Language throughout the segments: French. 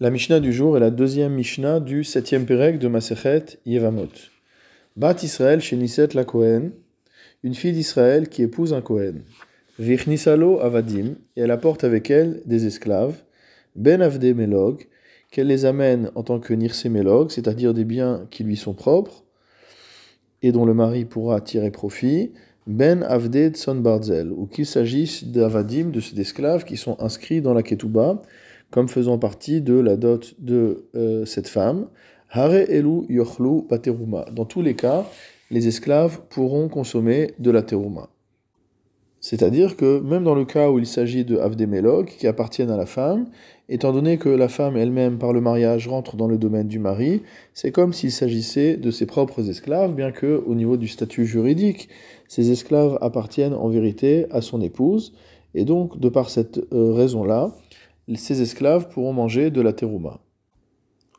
La Mishnah du jour est la deuxième Mishnah du septième Pérec de Masechet Yevamot. Bat Israël chez Niset la Kohen, une fille d'Israël qui épouse un Kohen. Vichnisalo Avadim, et elle apporte avec elle des esclaves. Ben Avde Melog, qu'elle les amène en tant que Nirse Melog, c'est-à-dire des biens qui lui sont propres et dont le mari pourra tirer profit. Ben Avde Tson Barzel, ou qu'il s'agisse d'Avadim, de ces esclaves qui sont inscrits dans la Ketouba comme faisant partie de la dot de euh, cette femme. Hare elu yochlu pateruma. Dans tous les cas, les esclaves pourront consommer de la teruma. C'est-à-dire que même dans le cas où il s'agit de avdemelog qui appartiennent à la femme, étant donné que la femme elle-même par le mariage rentre dans le domaine du mari, c'est comme s'il s'agissait de ses propres esclaves, bien que au niveau du statut juridique, ces esclaves appartiennent en vérité à son épouse, et donc de par cette euh, raison-là, ces esclaves pourront manger de la terouma.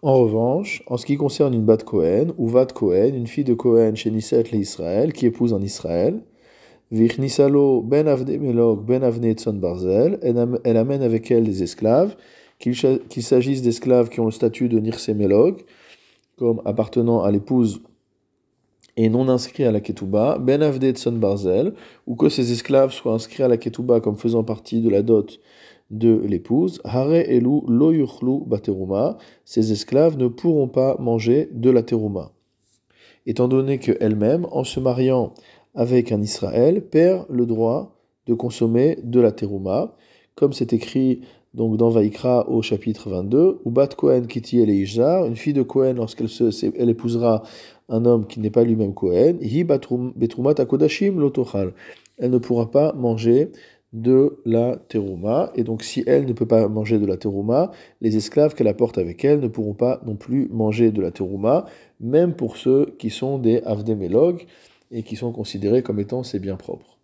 En revanche, en ce qui concerne une bat Cohen, ou vat Cohen, une fille de Cohen chez Niset le Israël, qui épouse en Israël, Vichnisalo ben avne melog ben avne barzel, elle amène avec elle des esclaves, qu'il s'agisse d'esclaves qui ont le statut de nirse melog, comme appartenant à l'épouse et non inscrits à la ketouba, ben avne barzel, ou que ces esclaves soient inscrits à la ketouba comme faisant partie de la dot de l'épouse, Hare elu lo yuchlu bateruma, ces esclaves ne pourront pas manger de la teruma. Étant donné qu'elle-même, en se mariant avec un Israël, perd le droit de consommer de la teruma, comme c'est écrit donc dans Vaikra au chapitre 22, ou Bat Kohen Kiti el une fille de Kohen, lorsqu'elle elle épousera un homme qui n'est pas lui-même Kohen, hi betrumat akodashim lotochal. Elle ne pourra pas manger de la terouma. Et donc, si elle ne peut pas manger de la terouma, les esclaves qu'elle apporte avec elle ne pourront pas non plus manger de la terouma, même pour ceux qui sont des avdemelog et qui sont considérés comme étant ses biens propres.